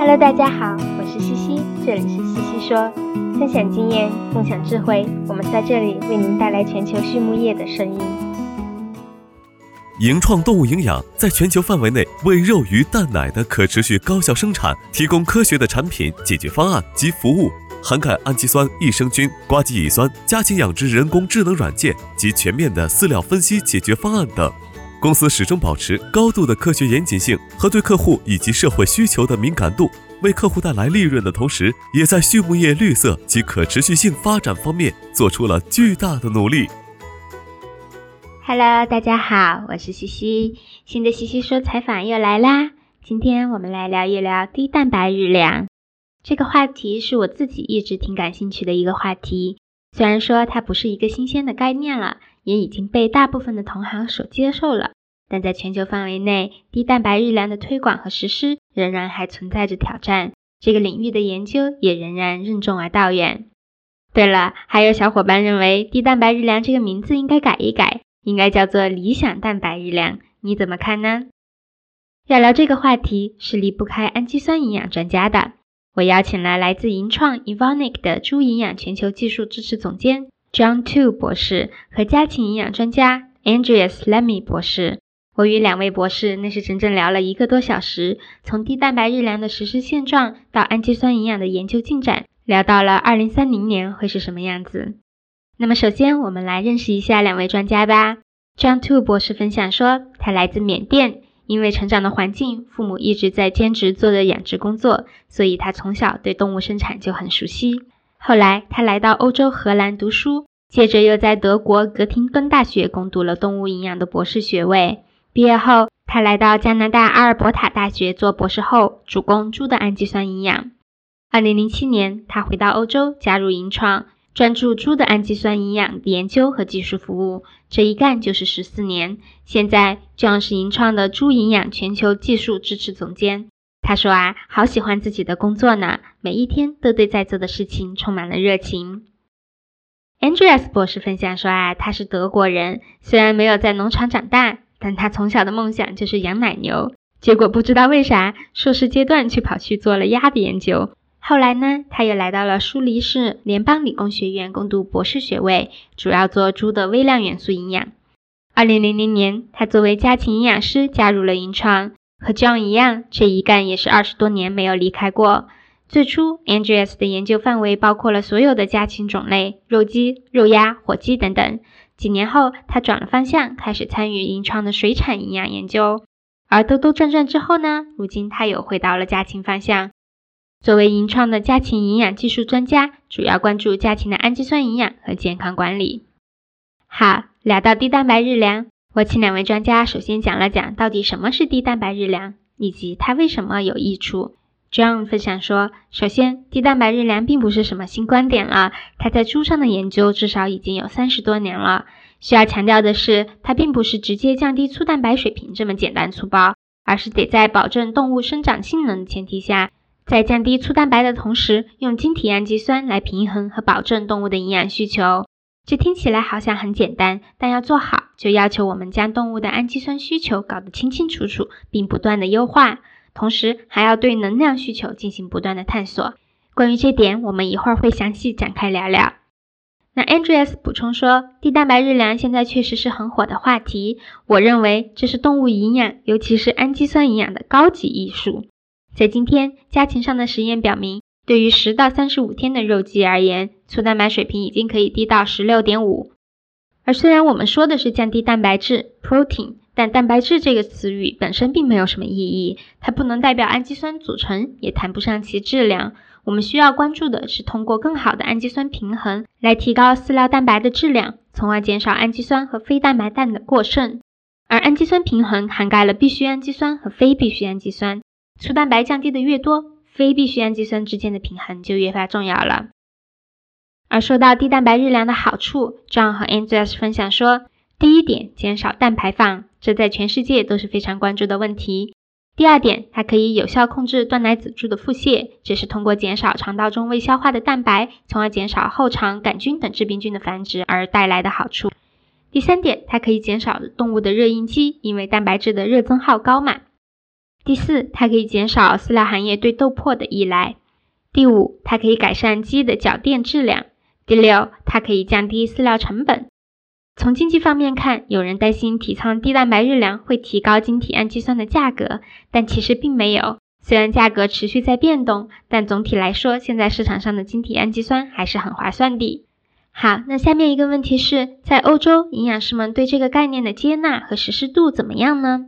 Hello，大家好，我是西西，这里是西西说，分享经验，共享智慧，我们在这里为您带来全球畜牧业的声音。盈创动物营养在全球范围内为肉、鱼、蛋、奶的可持续高效生产提供科学的产品解决方案及服务，涵盖氨基酸、益生菌、瓜基乙酸、家禽养殖人工智能软件及全面的饲料分析解决方案等。公司始终保持高度的科学严谨性和对客户以及社会需求的敏感度，为客户带来利润的同时，也在畜牧业绿色及可持续性发展方面做出了巨大的努力。Hello，大家好，我是西西，新的西西说采访又来啦。今天我们来聊一聊低蛋白日粮这个话题，是我自己一直挺感兴趣的一个话题。虽然说它不是一个新鲜的概念了。也已经被大部分的同行所接受了，但在全球范围内，低蛋白日粮的推广和实施仍然还存在着挑战。这个领域的研究也仍然任重而道远。对了，还有小伙伴认为低蛋白日粮这个名字应该改一改，应该叫做理想蛋白日粮，你怎么看呢？要聊这个话题是离不开氨基酸营养专家的。我邀请了来自银创 Evonik 的猪营养全球技术支持总监。John Tu 博士和家禽营养专家 Andreas Lemmy 博士，我与两位博士那是整整聊了一个多小时，从低蛋白日粮的实施现状到氨基酸营养的研究进展，聊到了二零三零年会是什么样子。那么首先我们来认识一下两位专家吧。John Tu 博士分享说，他来自缅甸，因为成长的环境，父母一直在兼职做的养殖工作，所以他从小对动物生产就很熟悉。后来，他来到欧洲荷兰读书，接着又在德国格廷根大学攻读了动物营养的博士学位。毕业后，他来到加拿大阿尔伯塔大学做博士后，主攻猪的氨基酸营养。二零零七年，他回到欧洲，加入银创，专注猪的氨基酸营养研究和技术服务。这一干就是十四年，现在正是银创的猪营养全球技术支持总监。他说啊，好喜欢自己的工作呢，每一天都对在做的事情充满了热情。Andreas 博士分享说啊，他是德国人，虽然没有在农场长大，但他从小的梦想就是养奶牛。结果不知道为啥，硕士阶段却跑去做了鸭的研究。后来呢，他又来到了苏黎世联邦理工学院攻读博士学位，主要做猪的微量元素营养。二零零零年，他作为家禽营养师加入了银创。和 John 一样，这一干也是二十多年没有离开过。最初，Andreas 的研究范围包括了所有的家禽种类，肉鸡、肉鸭、火鸡等等。几年后，他转了方向，开始参与银创的水产营养研究。而兜兜转转之后呢，如今他又回到了家禽方向。作为银创的家禽营养技术专家，主要关注家禽的氨基酸营养和健康管理。好，聊到低蛋白日粮。我请两位专家首先讲了讲到底什么是低蛋白日粮，以及它为什么有益处。John 分享说，首先，低蛋白日粮并不是什么新观点了，它在猪上的研究至少已经有三十多年了。需要强调的是，它并不是直接降低粗蛋白水平这么简单粗暴，而是得在保证动物生长性能的前提下，在降低粗蛋白的同时，用晶体氨基酸来平衡和保证动物的营养需求。这听起来好像很简单，但要做好，就要求我们将动物的氨基酸需求搞得清清楚楚，并不断的优化，同时还要对能量需求进行不断的探索。关于这点，我们一会儿会详细展开聊聊。那 Andreas 补充说，低蛋白日粮现在确实是很火的话题。我认为这是动物营养，尤其是氨基酸营养的高级艺术。在今天，家禽上的实验表明。对于十到三十五天的肉鸡而言，粗蛋白水平已经可以低到十六点五。而虽然我们说的是降低蛋白质 （protein），但蛋白质这个词语本身并没有什么意义，它不能代表氨基酸组成，也谈不上其质量。我们需要关注的是通过更好的氨基酸平衡来提高饲料蛋白的质量，从而减少氨基酸和非蛋白氮的过剩。而氨基酸平衡涵盖了必需氨基酸和非必需氨基酸，粗蛋白降低的越多。非必需氨基酸之间的平衡就越发重要了。而说到低蛋白日粮的好处，John 和 Andreas 分享说，第一点，减少氮排放，这在全世界都是非常关注的问题。第二点，它可以有效控制断奶子猪的腹泻，这是通过减少肠道中未消化的蛋白，从而减少后肠杆菌等致病菌的繁殖而带来的好处。第三点，它可以减少动物的热应激，因为蛋白质的热增耗高嘛。第四，它可以减少饲料行业对豆粕的依赖。第五，它可以改善鸡的脚垫质量。第六，它可以降低饲料成本。从经济方面看，有人担心提倡低蛋白日粮会提高晶体氨基酸的价格，但其实并没有。虽然价格持续在变动，但总体来说，现在市场上的晶体氨基酸还是很划算的。好，那下面一个问题是在欧洲，营养师们对这个概念的接纳和实施度怎么样呢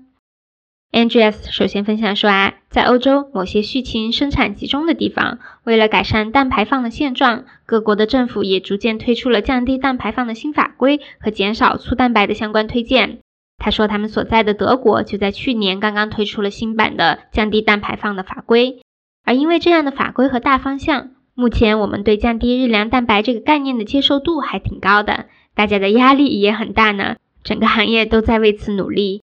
？Andreas 首先分享说啊，在欧洲某些畜禽生产集中的地方，为了改善氮排放的现状，各国的政府也逐渐推出了降低氮排放的新法规和减少粗蛋白的相关推荐。他说，他们所在的德国就在去年刚刚推出了新版的降低氮排放的法规。而因为这样的法规和大方向，目前我们对降低日粮蛋白这个概念的接受度还挺高的，大家的压力也很大呢，整个行业都在为此努力。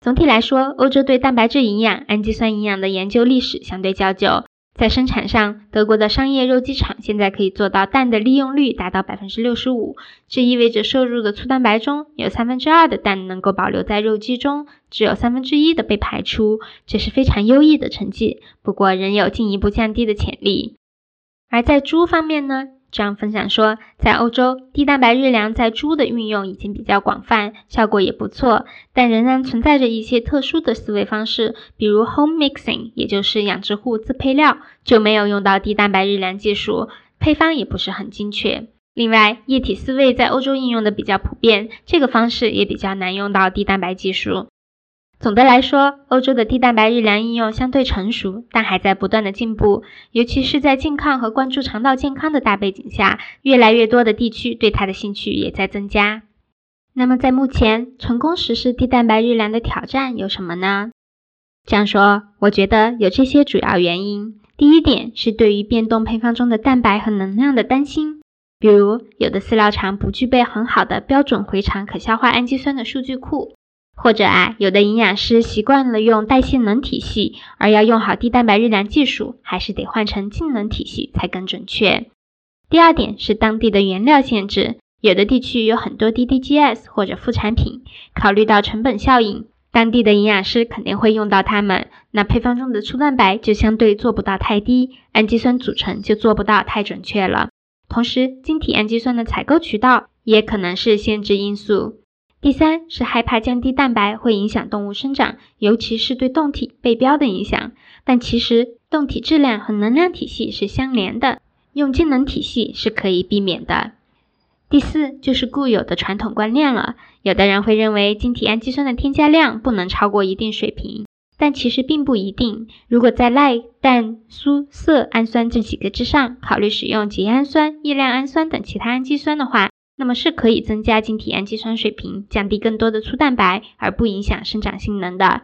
总体来说，欧洲对蛋白质营养、氨基酸营养的研究历史相对较久。在生产上，德国的商业肉鸡场现在可以做到蛋的利用率达到百分之六十五，这意味着摄入的粗蛋白中有三分之二的蛋能够保留在肉鸡中，只有三分之一的被排出，这是非常优异的成绩。不过，仍有进一步降低的潜力。而在猪方面呢？这样分享说，在欧洲，低蛋白日粮在猪的运用已经比较广泛，效果也不错，但仍然存在着一些特殊的思维方式，比如 home mixing，也就是养殖户自配料，就没有用到低蛋白日粮技术，配方也不是很精确。另外，液体饲喂在欧洲应用的比较普遍，这个方式也比较难用到低蛋白技术。总的来说，欧洲的低蛋白日粮应用相对成熟，但还在不断的进步。尤其是在健康和关注肠道健康的大背景下，越来越多的地区对它的兴趣也在增加。那么，在目前成功实施低蛋白日粮的挑战有什么呢？这样说，我觉得有这些主要原因。第一点是对于变动配方中的蛋白和能量的担心，比如有的饲料厂不具备很好的标准回肠可消化氨基酸的数据库。或者啊，有的营养师习惯了用代谢能体系，而要用好低蛋白日粮技术，还是得换成净能体系才更准确。第二点是当地的原料限制，有的地区有很多 DDGS 或者副产品，考虑到成本效应，当地的营养师肯定会用到它们，那配方中的粗蛋白就相对做不到太低，氨基酸组成就做不到太准确了。同时，晶体氨基酸的采购渠道也可能是限制因素。第三是害怕降低蛋白会影响动物生长，尤其是对动体背标的影响。但其实动体质量和能量体系是相连的，用净能体系是可以避免的。第四就是固有的传统观念了，有的人会认为晶体氨基酸的添加量不能超过一定水平，但其实并不一定。如果在赖、氮、苏、色氨酸这几个之上考虑使用缬氨酸、异亮氨酸等其他氨基酸的话。那么是可以增加晶体氨基酸水平，降低更多的粗蛋白，而不影响生长性能的。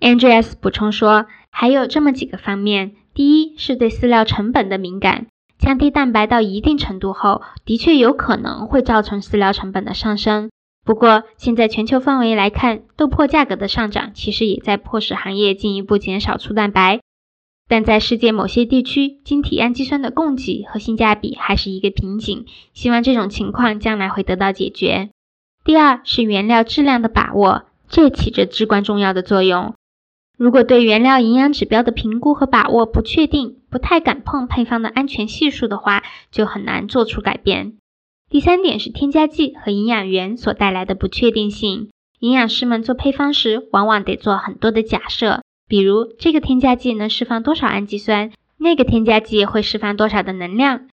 Andreas 补充说，还有这么几个方面：第一是对饲料成本的敏感，降低蛋白到一定程度后，的确有可能会造成饲料成本的上升。不过，现在全球范围来看，豆粕价格的上涨其实也在迫使行业进一步减少粗蛋白。但在世界某些地区，晶体氨基酸的供给和性价比还是一个瓶颈。希望这种情况将来会得到解决。第二是原料质量的把握，这起着至关重要的作用。如果对原料营养指标的评估和把握不确定，不太敢碰配方的安全系数的话，就很难做出改变。第三点是添加剂和营养源所带来的不确定性。营养师们做配方时，往往得做很多的假设。比如这个添加剂能释放多少氨基酸，那个添加剂会释放多少的能量，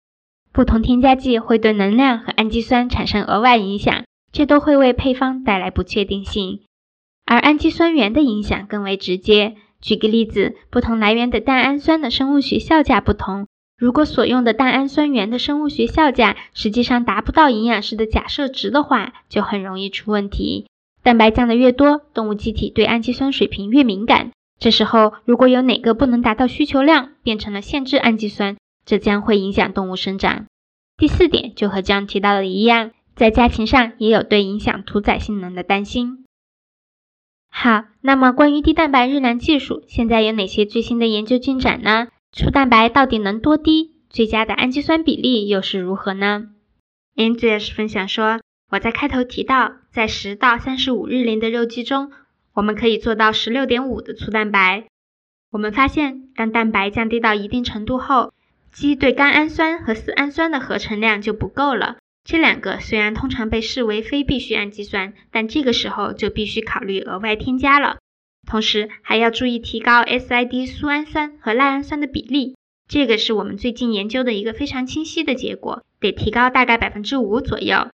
不同添加剂会对能量和氨基酸产生额外影响，这都会为配方带来不确定性。而氨基酸源的影响更为直接。举个例子，不同来源的蛋氨酸的生物学效价不同，如果所用的蛋氨酸源的生物学效价实际上达不到营养师的假设值的话，就很容易出问题。蛋白降的越多，动物机体对氨基酸水平越敏感。这时候，如果有哪个不能达到需求量，变成了限制氨基酸，这将会影响动物生长。第四点就和这样提到的一样，在家禽上也有对影响屠宰性能的担心。好，那么关于低蛋白日粮技术，现在有哪些最新的研究进展呢？粗蛋白到底能多低？最佳的氨基酸比例又是如何呢 a n g e l s 分享说，我在开头提到，在十到三十五日龄的肉鸡中。我们可以做到十六点五的粗蛋白。我们发现，当蛋白降低到一定程度后，鸡对甘氨酸和丝氨酸的合成量就不够了。这两个虽然通常被视为非必需氨基酸，但这个时候就必须考虑额外添加了。同时还要注意提高 SID 苏氨酸和赖氨酸的比例，这个是我们最近研究的一个非常清晰的结果，得提高大概百分之五左右。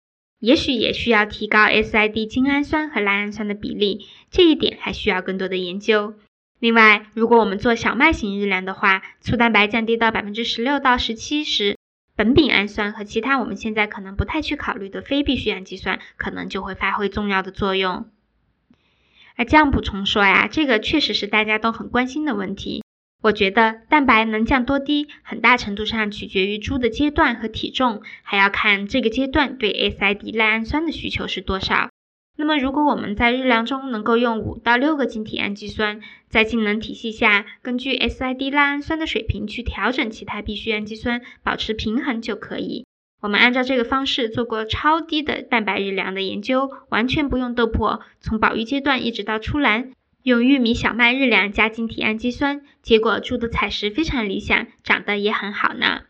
也许也需要提高 SID 精氨酸和赖氨酸的比例，这一点还需要更多的研究。另外，如果我们做小麦型日粮的话，粗蛋白降低到百分之十六到十七时，苯丙氨酸和其他我们现在可能不太去考虑的非必需氨基酸，可能就会发挥重要的作用。而这样补充说呀，这个确实是大家都很关心的问题。我觉得蛋白能降多低，很大程度上取决于猪的阶段和体重，还要看这个阶段对 SID 赖氨酸的需求是多少。那么，如果我们在日粮中能够用五到六个晶体氨基酸，在净能体系下，根据 SID 赖氨酸的水平去调整其他必需氨基酸，保持平衡就可以。我们按照这个方式做过超低的蛋白日粮的研究，完全不用豆粕，从保育阶段一直到出栏，用玉米、小麦日粮加晶体氨基酸，结果猪的采食非常理想，长得也很好呢。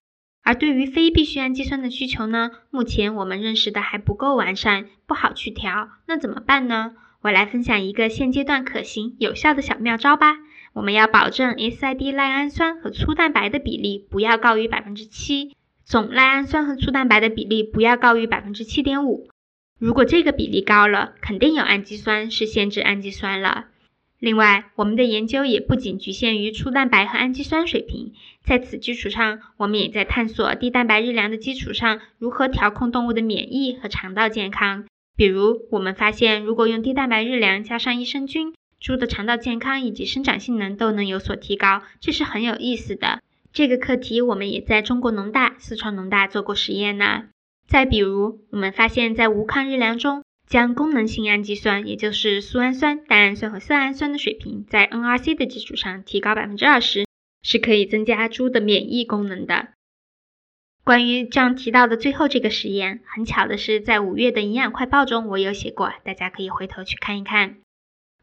而对于非必需氨基酸的需求呢，目前我们认识的还不够完善，不好去调。那怎么办呢？我来分享一个现阶段可行有效的小妙招吧。我们要保证 SID 赖氨酸和粗蛋白的比例不要高于百分之七，总赖氨酸和粗蛋白的比例不要高于百分之七点五。如果这个比例高了，肯定有氨基酸是限制氨基酸了。另外，我们的研究也不仅局限于粗蛋白和氨基酸水平，在此基础上，我们也在探索低蛋白日粮的基础上，如何调控动物的免疫和肠道健康。比如，我们发现，如果用低蛋白日粮加上益生菌，猪的肠道健康以及生长性能都能有所提高，这是很有意思的。这个课题我们也在中国农大、四川农大做过实验呢。再比如，我们发现，在无抗日粮中，将功能性氨基酸，也就是苏氨酸、蛋氨酸和色氨酸的水平，在 NRC 的基础上提高百分之二十，是可以增加猪的免疫功能的。关于这样提到的最后这个实验，很巧的是，在五月的营养快报中我有写过，大家可以回头去看一看。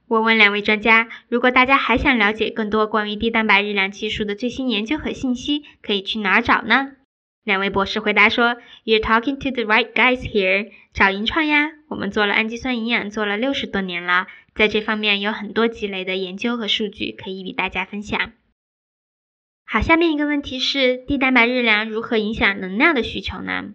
我问两位专家，如果大家还想了解更多关于低蛋白日粮技术的最新研究和信息，可以去哪儿找呢？两位博士回答说：“You're talking to the right guys here。找银创呀，我们做了氨基酸营养做了六十多年了，在这方面有很多积累的研究和数据可以与大家分享。”好，下面一个问题是低蛋白日粮如何影响能量的需求呢？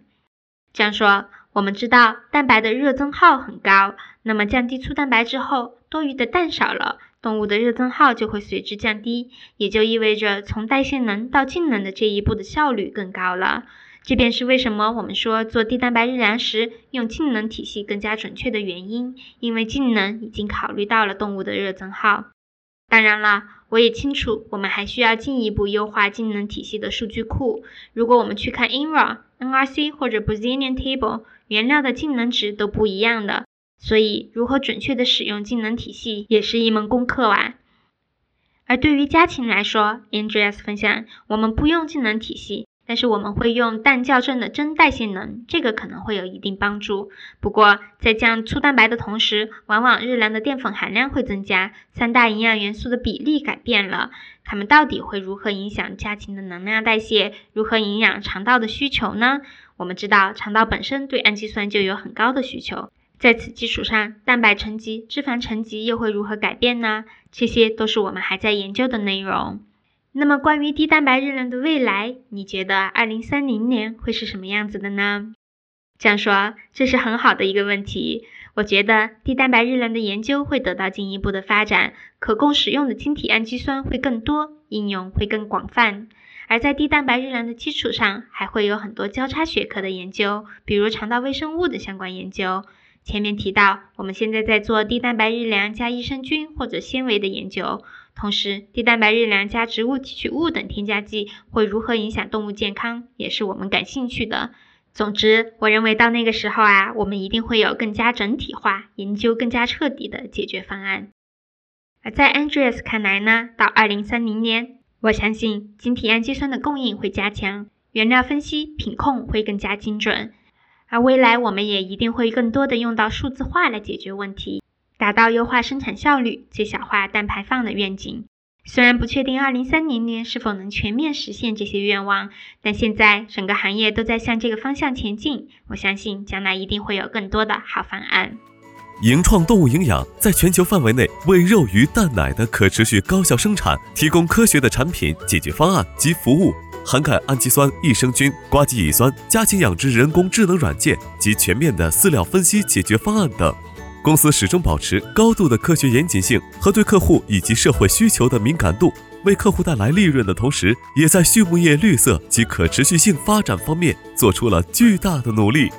这样说，我们知道蛋白的热增耗很高，那么降低粗蛋白之后，多余的氮少了。动物的热增耗就会随之降低，也就意味着从代谢能到净能的这一步的效率更高了。这便是为什么我们说做低蛋白日粮时用净能体系更加准确的原因，因为净能已经考虑到了动物的热增耗。当然了，我也清楚我们还需要进一步优化净能体系的数据库。如果我们去看 INRA、NRC 或者 Brazilian Table，原料的净能值都不一样的。所以，如何准确的使用技能体系也是一门功课啊。而对于家禽来说，Andreas 分享，我们不用技能体系，但是我们会用氮校正的真代谢能，这个可能会有一定帮助。不过，在降粗蛋白的同时，往往日粮的淀粉含量会增加，三大营养元素的比例改变了，它们到底会如何影响家禽的能量代谢，如何营养肠道的需求呢？我们知道，肠道本身对氨基酸就有很高的需求。在此基础上，蛋白沉积、脂肪沉积又会如何改变呢？这些都是我们还在研究的内容。那么，关于低蛋白日粮的未来，你觉得二零三零年会是什么样子的呢？这样说，这是很好的一个问题。我觉得低蛋白日粮的研究会得到进一步的发展，可供使用的晶体氨基酸会更多，应用会更广泛。而在低蛋白日粮的基础上，还会有很多交叉学科的研究，比如肠道微生物的相关研究。前面提到，我们现在在做低蛋白日粮加益生菌或者纤维的研究，同时低蛋白日粮加植物提取物等添加剂会如何影响动物健康，也是我们感兴趣的。总之，我认为到那个时候啊，我们一定会有更加整体化、研究更加彻底的解决方案。而在 Andreas 看来呢，到二零三零年，我相信晶体氨基酸的供应会加强，原料分析品控会更加精准。而未来，我们也一定会更多的用到数字化来解决问题。达到优化生产效率、最小化碳排放的愿景。虽然不确定2030年是否能全面实现这些愿望，但现在整个行业都在向这个方向前进。我相信将来一定会有更多的好方案。盈创动物营养在全球范围内为肉、鱼、蛋、奶的可持续高效生产提供科学的产品解决方案及服务，涵盖氨基酸、益生菌、瓜基乙酸、家禽养殖人工智能软件及全面的饲料分析解决方案等。公司始终保持高度的科学严谨性和对客户以及社会需求的敏感度，为客户带来利润的同时，也在畜牧业绿色及可持续性发展方面做出了巨大的努力。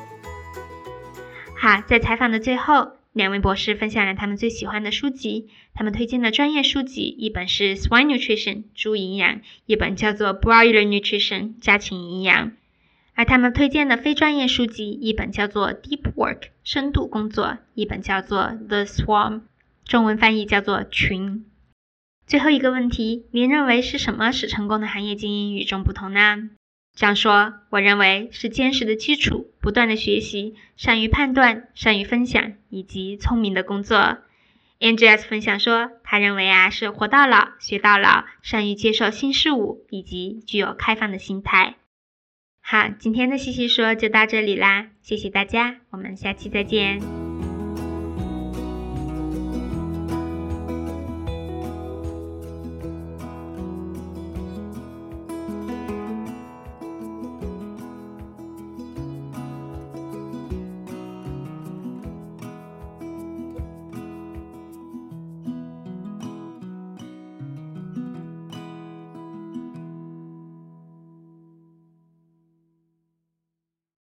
好，在采访的最后，两位博士分享了他们最喜欢的书籍。他们推荐的专业书籍，一本是《Swine Nutrition》猪营养，一本叫做《Broiler Nutrition》家禽营养。而他们推荐的非专业书籍，一本叫做《Deep Work》深度工作，一本叫做《The Swarm》，中文翻译叫做群。最后一个问题，您认为是什么使成功的行业精英与众不同呢？这样说，我认为是坚实的基础、不断的学习、善于判断、善于分享以及聪明的工作。NGS 分享说，他认为啊是活到老学到老，善于接受新事物以及具有开放的心态。好，今天的西西说就到这里啦，谢谢大家，我们下期再见。